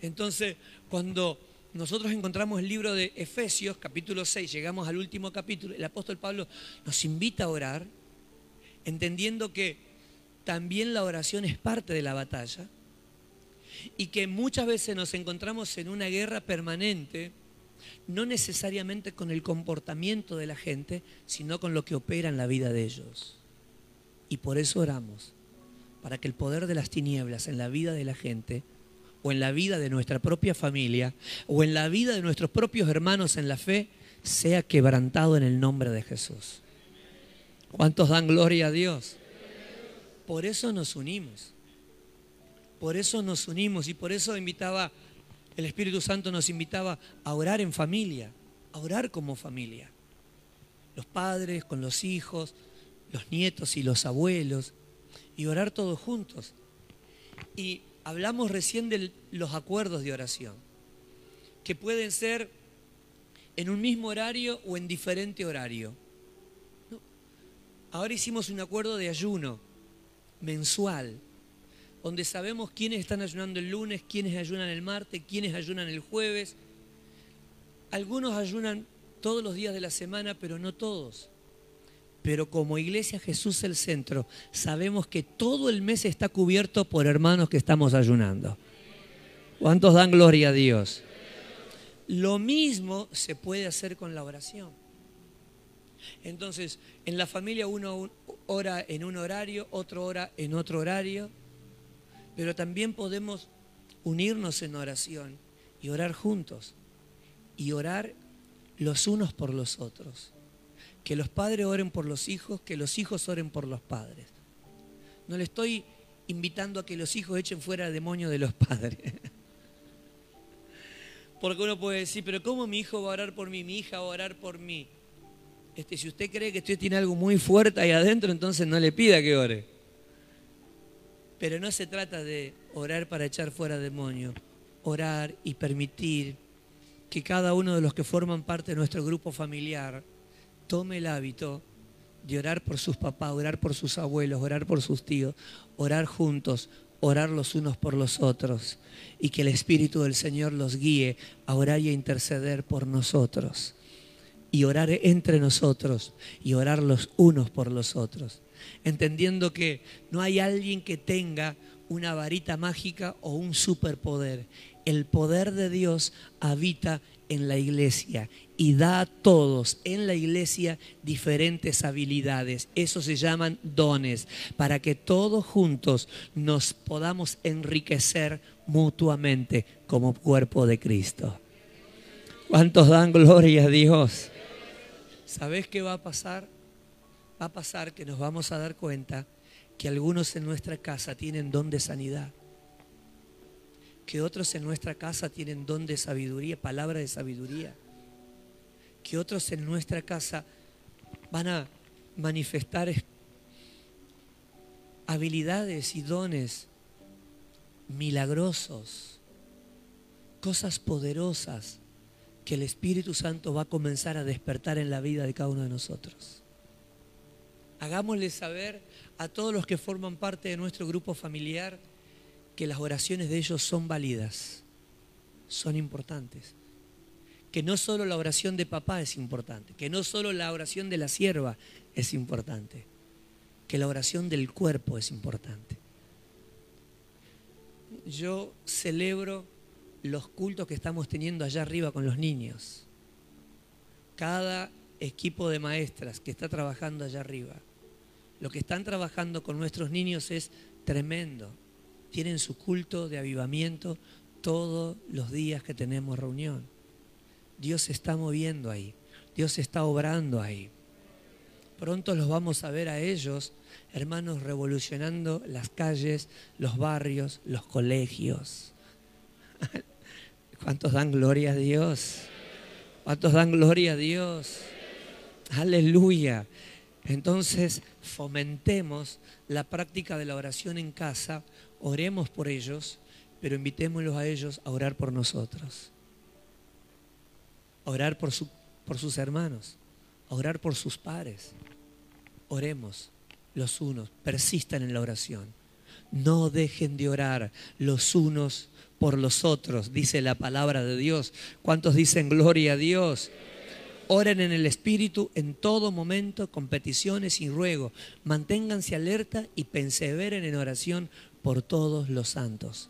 Entonces, cuando nosotros encontramos el libro de Efesios, capítulo 6, llegamos al último capítulo, el apóstol Pablo nos invita a orar, entendiendo que también la oración es parte de la batalla y que muchas veces nos encontramos en una guerra permanente, no necesariamente con el comportamiento de la gente, sino con lo que opera en la vida de ellos. Y por eso oramos, para que el poder de las tinieblas en la vida de la gente, o en la vida de nuestra propia familia, o en la vida de nuestros propios hermanos en la fe, sea quebrantado en el nombre de Jesús. ¿Cuántos dan gloria a Dios? Por eso nos unimos. Por eso nos unimos y por eso invitaba, el Espíritu Santo nos invitaba a orar en familia, a orar como familia. Los padres con los hijos, los nietos y los abuelos, y orar todos juntos. Y hablamos recién de los acuerdos de oración, que pueden ser en un mismo horario o en diferente horario. Ahora hicimos un acuerdo de ayuno mensual donde sabemos quiénes están ayunando el lunes, quiénes ayunan el martes, quiénes ayunan el jueves. Algunos ayunan todos los días de la semana, pero no todos. Pero como iglesia Jesús el centro, sabemos que todo el mes está cubierto por hermanos que estamos ayunando. ¿Cuántos dan gloria a Dios? Lo mismo se puede hacer con la oración. Entonces, en la familia uno ora en un horario, otro ora en otro horario pero también podemos unirnos en oración y orar juntos y orar los unos por los otros. Que los padres oren por los hijos, que los hijos oren por los padres. No le estoy invitando a que los hijos echen fuera el demonio de los [LAUGHS] padres. Porque uno puede decir, pero ¿cómo mi hijo va a orar por mí? Mi hija va a orar por mí. Este, si usted cree que usted tiene algo muy fuerte ahí adentro, entonces no le pida que ore. Pero no se trata de orar para echar fuera demonios, orar y permitir que cada uno de los que forman parte de nuestro grupo familiar tome el hábito de orar por sus papás, orar por sus abuelos, orar por sus tíos, orar juntos, orar los unos por los otros y que el Espíritu del Señor los guíe a orar y a interceder por nosotros y orar entre nosotros y orar los unos por los otros entendiendo que no hay alguien que tenga una varita mágica o un superpoder. El poder de Dios habita en la iglesia y da a todos en la iglesia diferentes habilidades. Eso se llaman dones, para que todos juntos nos podamos enriquecer mutuamente como cuerpo de Cristo. ¿Cuántos dan gloria a Dios? ¿Sabes qué va a pasar? Va a pasar que nos vamos a dar cuenta que algunos en nuestra casa tienen don de sanidad, que otros en nuestra casa tienen don de sabiduría, palabra de sabiduría, que otros en nuestra casa van a manifestar habilidades y dones milagrosos, cosas poderosas que el Espíritu Santo va a comenzar a despertar en la vida de cada uno de nosotros. Hagámosle saber a todos los que forman parte de nuestro grupo familiar que las oraciones de ellos son válidas, son importantes. Que no solo la oración de papá es importante, que no solo la oración de la sierva es importante, que la oración del cuerpo es importante. Yo celebro los cultos que estamos teniendo allá arriba con los niños. Cada equipo de maestras que está trabajando allá arriba, lo que están trabajando con nuestros niños es tremendo. Tienen su culto de avivamiento todos los días que tenemos reunión. Dios se está moviendo ahí, Dios está obrando ahí. Pronto los vamos a ver a ellos, hermanos, revolucionando las calles, los barrios, los colegios. [LAUGHS] ¿Cuántos dan gloria a Dios? ¿Cuántos dan gloria a Dios? Aleluya. Entonces, fomentemos la práctica de la oración en casa, oremos por ellos, pero invitémoslos a ellos a orar por nosotros, a orar por, sus hermanos, a orar por sus pares. Oremos los unos, persistan en la oración. No dejen de orar los unos por los otros, dice la palabra de Dios. ¿Cuántos dicen gloria a Dios? Oren en el Espíritu en todo momento, con peticiones y ruego. Manténganse alerta y perseveren en oración por todos los santos.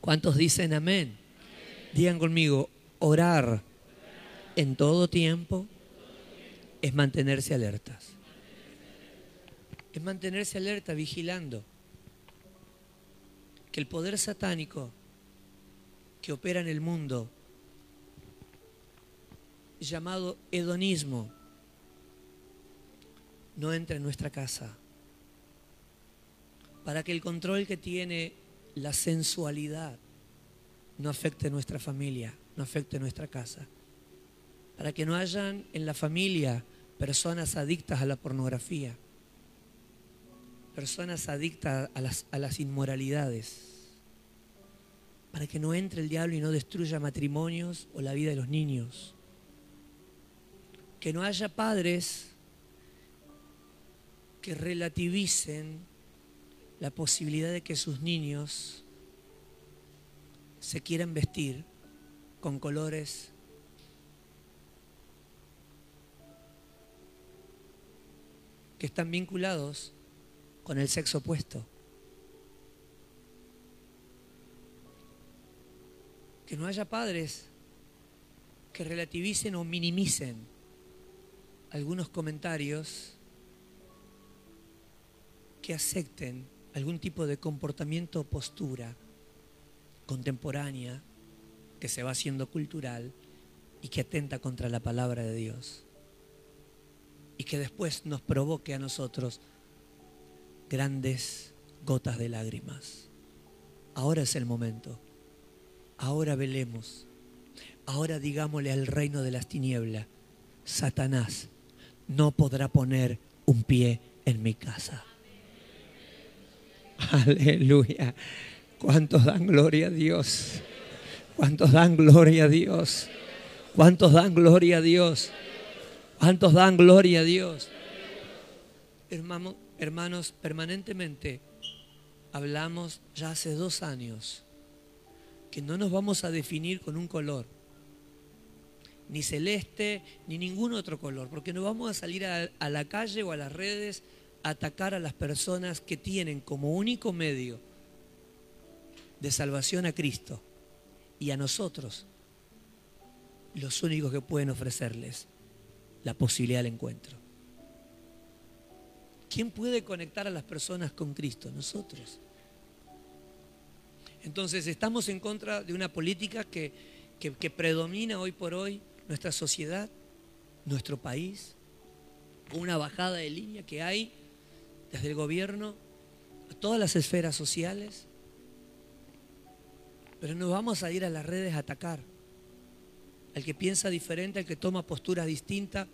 ¿Cuántos dicen amén? Digan conmigo, orar en todo tiempo es mantenerse alertas. Es mantenerse alerta, vigilando que el poder satánico que opera en el mundo, llamado hedonismo, no entre en nuestra casa. Para que el control que tiene la sensualidad no afecte nuestra familia, no afecte nuestra casa. Para que no hayan en la familia personas adictas a la pornografía personas adictas a las, a las inmoralidades, para que no entre el diablo y no destruya matrimonios o la vida de los niños. Que no haya padres que relativicen la posibilidad de que sus niños se quieran vestir con colores que están vinculados con el sexo opuesto. Que no haya padres que relativicen o minimicen algunos comentarios que acepten algún tipo de comportamiento o postura contemporánea que se va haciendo cultural y que atenta contra la palabra de Dios. Y que después nos provoque a nosotros grandes gotas de lágrimas. Ahora es el momento. Ahora velemos. Ahora digámosle al reino de las tinieblas, Satanás no podrá poner un pie en mi casa. [LAUGHS] Aleluya. ¿Cuántos dan gloria a Dios? ¿Cuántos dan gloria a Dios? ¿Cuántos dan gloria a Dios? ¿Cuántos dan gloria a Dios? Hermano, Hermanos, permanentemente hablamos ya hace dos años que no nos vamos a definir con un color, ni celeste, ni ningún otro color, porque no vamos a salir a, la calle o a las redes a atacar a las personas que tienen como único medio de salvación a Cristo y a nosotros los únicos que pueden ofrecerles la posibilidad del encuentro. ¿Quién puede conectar a las personas con Cristo? Nosotros. Entonces estamos en contra de una política que, predomina hoy por hoy nuestra sociedad, nuestro país, una bajada de línea que hay desde el gobierno a todas las esferas sociales. Pero no vamos a ir a las redes a atacar. al que piensa diferente, al que toma posturas distintas,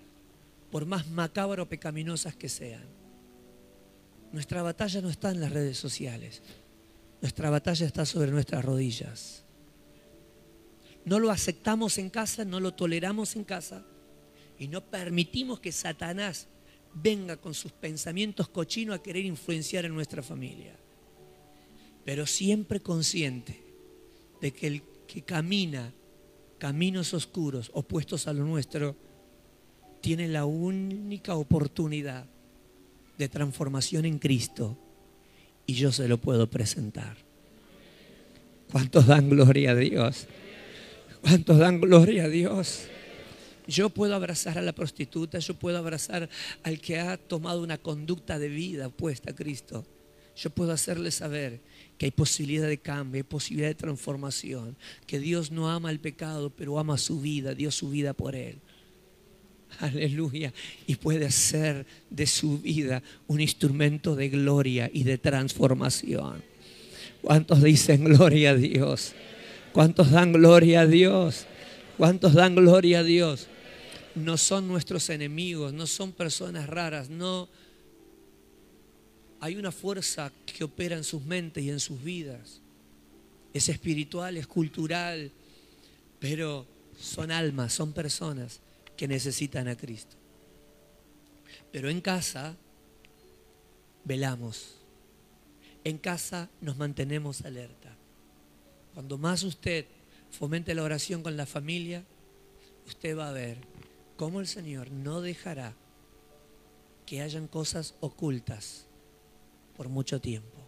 por más macabro o pecaminosas que sean. Nuestra batalla no está en las redes sociales, nuestra batalla está sobre nuestras rodillas. No lo aceptamos en casa, no lo toleramos en casa y no permitimos que Satanás venga con sus pensamientos cochinos a querer influenciar en nuestra familia. Pero siempre consciente de que el que camina caminos oscuros opuestos a lo nuestro tiene la única oportunidad de transformación en Cristo y yo se lo puedo presentar. ¿Cuántos dan gloria a Dios? ¿Cuántos dan gloria a Dios? Yo puedo abrazar a la prostituta, yo puedo abrazar al que ha tomado una conducta de vida opuesta a Cristo. Yo puedo hacerle saber que hay posibilidad de cambio, hay posibilidad de transformación, que Dios no ama el pecado, pero ama su vida, dio su vida por él. Aleluya. Y puede hacer de su vida un instrumento de gloria y de transformación. ¿Cuántos dicen gloria a Dios? ¿Cuántos dan gloria a Dios? ¿Cuántos dan gloria a Dios? No son nuestros enemigos, no son personas raras, no. Hay una fuerza que opera en sus mentes y en sus vidas. Es espiritual, es cultural, pero son almas, son personas que necesitan a Cristo. Pero en casa velamos. En casa nos mantenemos alerta. Cuando más usted fomente la oración con la familia, usted va a ver cómo el Señor no dejará que hayan cosas ocultas por mucho tiempo.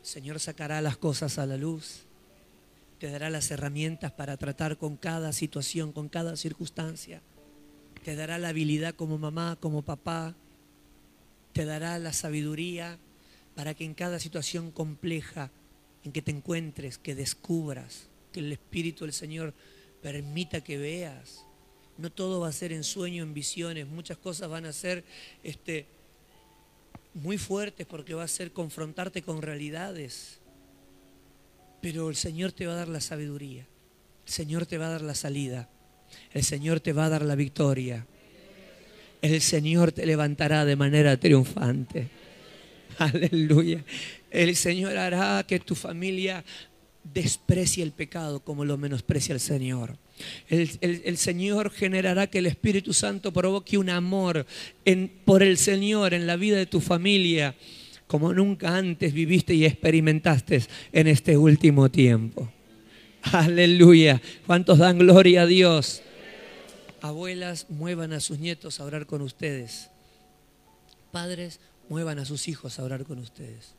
El Señor sacará las cosas a la luz te dará las herramientas para tratar con cada situación, con cada circunstancia. Te dará la habilidad como mamá, como papá. Te dará la sabiduría para que en cada situación compleja en que te encuentres, que descubras, que el Espíritu del Señor permita que veas. No todo va a ser en sueño, en visiones, muchas cosas van a ser este, muy fuertes porque va a ser confrontarte con realidades pero el Señor te va a dar la sabiduría. El Señor te va a dar la salida. El Señor te va a dar la victoria. El Señor te levantará de manera triunfante. [LAUGHS] Aleluya. El Señor hará que tu familia desprecie el pecado como lo menosprecia el Señor. El, Señor generará que el Espíritu Santo provoque un amor por el Señor en la vida de tu familia como nunca antes viviste y experimentaste en este último tiempo. Aleluya. ¿Cuántos dan gloria a Dios? Abuelas, muevan a sus nietos a orar con ustedes. Padres, muevan a sus hijos a orar con ustedes.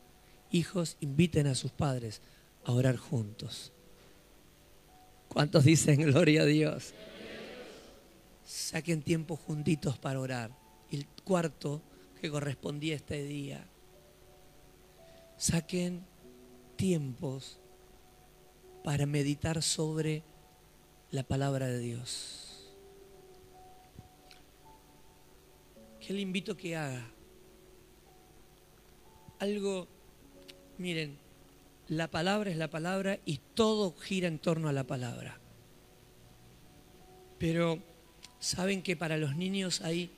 Hijos, inviten a sus padres a orar juntos. ¿Cuántos dicen gloria a Dios? Saquen tiempo juntitos para orar. El cuarto que correspondía a este día saquen tiempos para meditar sobre la palabra de Dios. ¿Qué le invito que haga? Algo, miren, la palabra es la palabra y todo gira en torno a la palabra. Pero saben que para los niños hay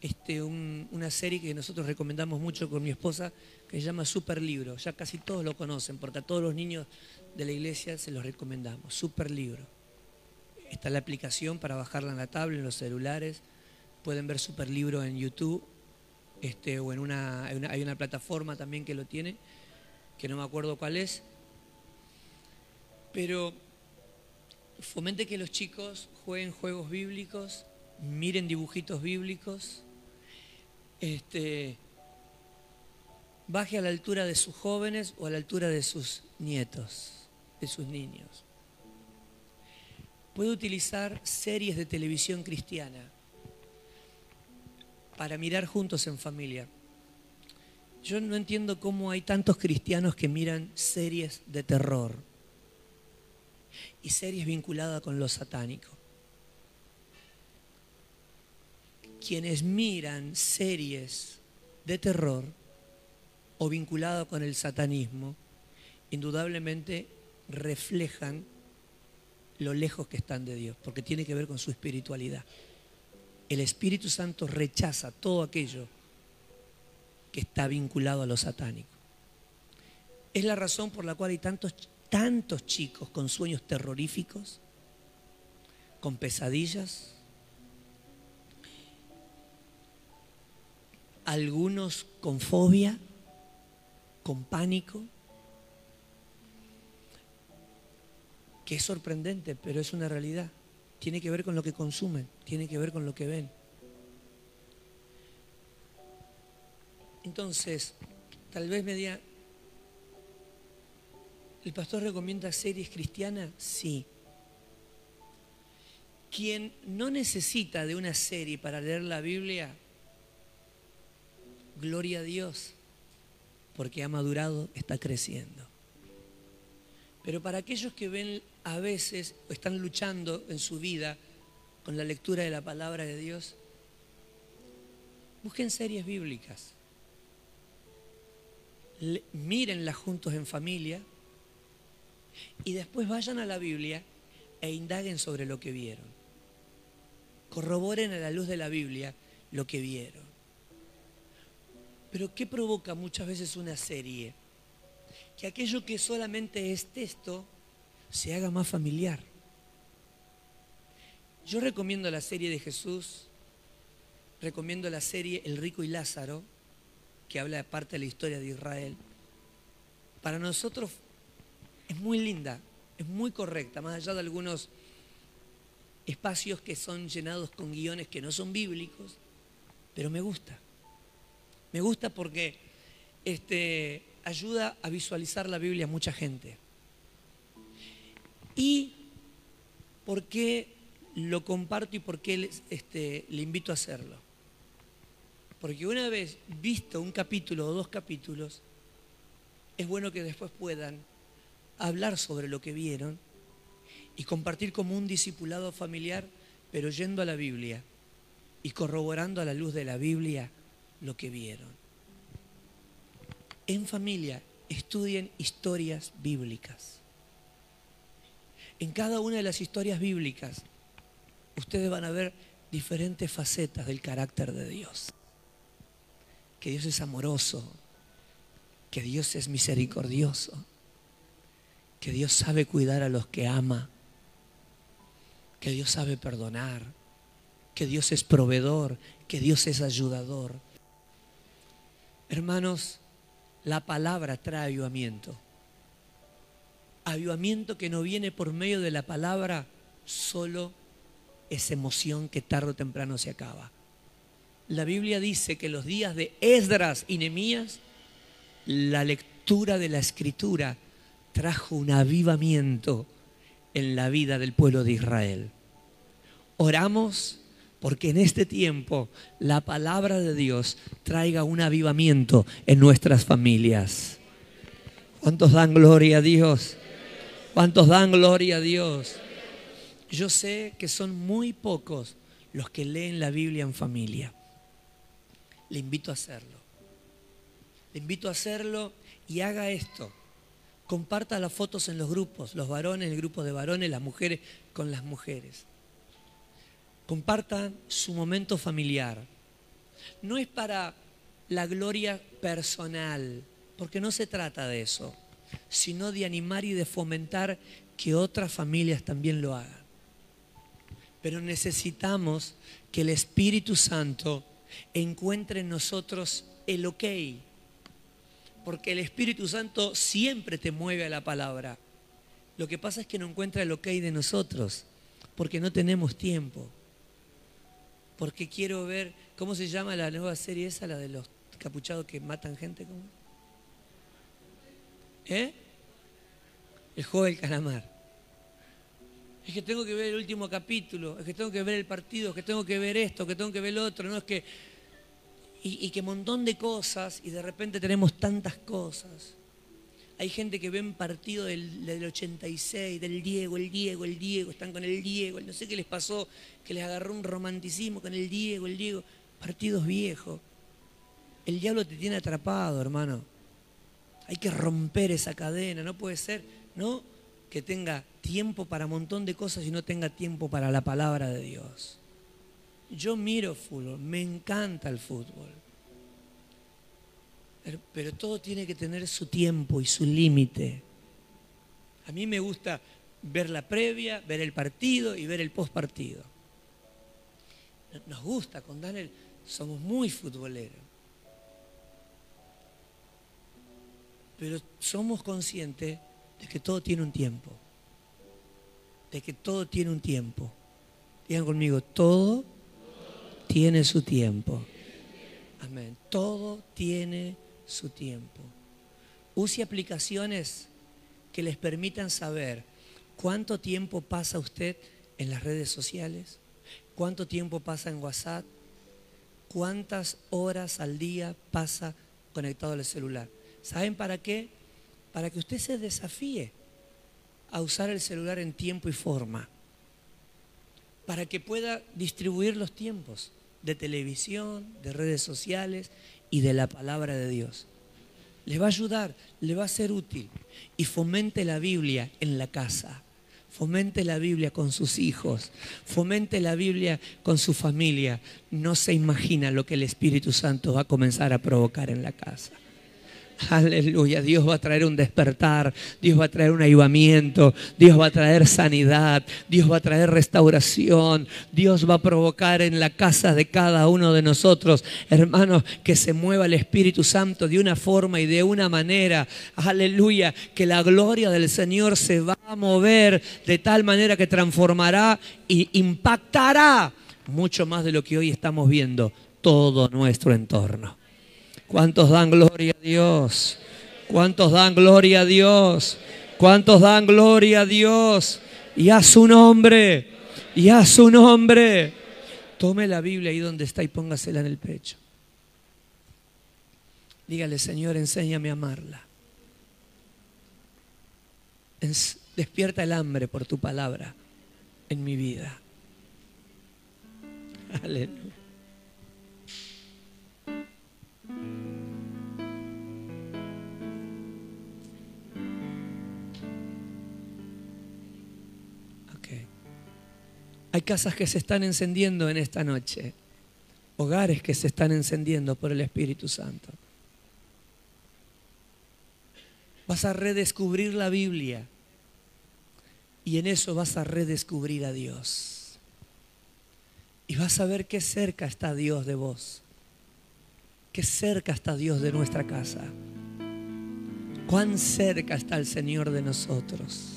este, una serie que nosotros recomendamos mucho con mi esposa, que se llama Super Libro. Ya casi todos lo conocen, porque a todos los niños de la iglesia se los recomendamos. Super Libro. Está la aplicación para bajarla en la tablet, en los celulares. Pueden ver Super Libro en YouTube. Este, o en una, hay una plataforma también que lo tiene, que no me acuerdo cuál es. Pero fomente que los chicos jueguen juegos bíblicos, miren dibujitos bíblicos, este, baje a la altura de sus jóvenes o a la altura de sus nietos, de sus niños. Puede utilizar series de televisión cristiana para mirar juntos en familia. Yo no entiendo cómo hay tantos cristianos que miran series de terror y series vinculadas con lo satánico. quienes miran series de terror o vinculadas con el satanismo, indudablemente reflejan lo lejos que están de Dios, porque tiene que ver con su espiritualidad. El Espíritu Santo rechaza todo aquello que está vinculado a lo satánico. Es la razón por la cual hay tantos, tantos chicos con sueños terroríficos, con pesadillas, algunos con fobia, con pánico, que es sorprendente, pero es una realidad. Tiene que ver con lo que consumen, tiene que ver con lo que ven. Entonces, tal vez me diga, ¿el pastor recomienda series cristianas? Sí. Quien no necesita de una serie para leer la Biblia, gloria a Dios, porque ha madurado, está creciendo. Pero para aquellos que ven a veces o están luchando en su vida con la lectura de la palabra de Dios, busquen series bíblicas. Mírenlas juntos en familia y después vayan a la Biblia e indaguen sobre lo que vieron. Corroboren a la luz de la Biblia lo que vieron. Pero ¿qué provoca muchas veces una serie? Que aquello que solamente es texto se haga más familiar. Yo recomiendo la serie de Jesús, recomiendo la serie El rico y Lázaro, que habla de parte de la historia de Israel. Para nosotros es muy linda, es muy correcta, más allá de algunos espacios que son llenados con guiones que no son bíblicos, pero me gusta. Me gusta porque este, ayuda a visualizar la Biblia a mucha gente. ¿Y por qué lo comparto y por qué este, le invito a hacerlo? Porque una vez visto un capítulo o dos capítulos, es bueno que después puedan hablar sobre lo que vieron y compartir como un discipulado familiar, pero yendo a la Biblia y corroborando a la luz de la Biblia lo que vieron. En familia, estudien historias bíblicas. En cada una de las historias bíblicas, ustedes van a ver diferentes facetas del carácter de Dios. Que Dios es amoroso, que Dios es misericordioso, que Dios sabe cuidar a los que ama, que Dios sabe perdonar, que Dios es proveedor, que Dios es ayudador. Hermanos, la palabra trae avivamiento avivamiento que no viene por medio de la palabra, solo es emoción que tarde o temprano se acaba. La Biblia dice que los días de Esdras y Nemías, la lectura de la escritura trajo un avivamiento en la vida del pueblo de Israel. Oramos porque en este tiempo la palabra de Dios traiga un avivamiento en nuestras familias. ¿Cuántos dan gloria a Dios? ¿Cuántos dan gloria a Dios? Yo sé que son muy pocos los que leen la Biblia en familia. Le invito a hacerlo. Le invito a hacerlo y haga esto. Comparta las fotos en los grupos, los varones, el grupo de varones, las mujeres con las mujeres. Compartan su momento familiar. No es para la gloria personal, porque no se trata de eso sino de animar y de fomentar que otras familias también lo hagan. Pero necesitamos que el Espíritu Santo encuentre en nosotros el ok, porque el Espíritu Santo siempre te mueve a la palabra. Lo que pasa es que no encuentra el ok de nosotros, porque no tenemos tiempo. Porque quiero ver, ¿cómo se llama la nueva serie esa, la de los capuchados que matan gente? ¿Cómo? ¿Eh? El juego del calamar. Es que tengo que ver el último capítulo, es que tengo que ver el partido, es que tengo que ver esto, que tengo que ver el otro, no es que. Y, que un montón de cosas, y de repente tenemos tantas cosas. Hay gente que ven partido del, del 86, del Diego, el Diego, el Diego, están con el Diego, no sé qué les pasó, que les agarró un romanticismo con el Diego, el Diego. Partidos viejos. El diablo te tiene atrapado, hermano. Hay que romper esa cadena, no puede ser, ¿no? que tenga tiempo para un montón de cosas y no tenga tiempo para la palabra de Dios. Yo miro fútbol, me encanta el fútbol. Pero, todo tiene que tener su tiempo y su límite. A mí me gusta ver la previa, ver el partido y ver el post partido. Nos gusta, con Daniel somos muy futboleros. Pero somos conscientes de que todo tiene un tiempo. De que todo tiene un tiempo. Digan conmigo, todo tiene su tiempo. Amén. Todo tiene su tiempo. Use aplicaciones que les permitan saber cuánto tiempo pasa usted en las redes sociales, cuánto tiempo pasa en WhatsApp, cuántas horas al día pasa conectado al celular. ¿Saben para qué? Para que usted se desafíe a usar el celular en tiempo y forma. Para que pueda distribuir los tiempos de televisión, de redes sociales y de la palabra de Dios. Le va a ayudar, le va a ser útil. Y fomente la Biblia en la casa. Fomente la Biblia con sus hijos. Fomente la Biblia con su familia. No se imagina lo que el Espíritu Santo va a comenzar a provocar en la casa. Aleluya, Dios va a traer un despertar, Dios va a traer un avivamiento, Dios va a traer sanidad, Dios va a traer restauración, Dios va a provocar en la casa de cada uno de nosotros, hermanos, que se mueva el Espíritu Santo de una forma y de una manera, aleluya, que la gloria del Señor se va a mover de tal manera que transformará e impactará mucho más de lo que hoy estamos viendo todo nuestro entorno. ¿Cuántos dan gloria a Dios? ¿Cuántos dan gloria a Dios? ¿Cuántos dan gloria a Dios? Y a su nombre, y a su nombre. Tome la Biblia ahí donde está y póngasela en el pecho. Dígale, Señor, enséñame a amarla. Despierta el hambre por tu palabra en mi vida. [LAUGHS] Aleluya. Hay casas que se están encendiendo en esta noche, hogares que se están encendiendo por el Espíritu Santo. Vas a redescubrir la Biblia y en eso vas a redescubrir a Dios. Y vas a ver qué cerca está Dios de vos, qué cerca está Dios de nuestra casa, cuán cerca está el Señor de nosotros.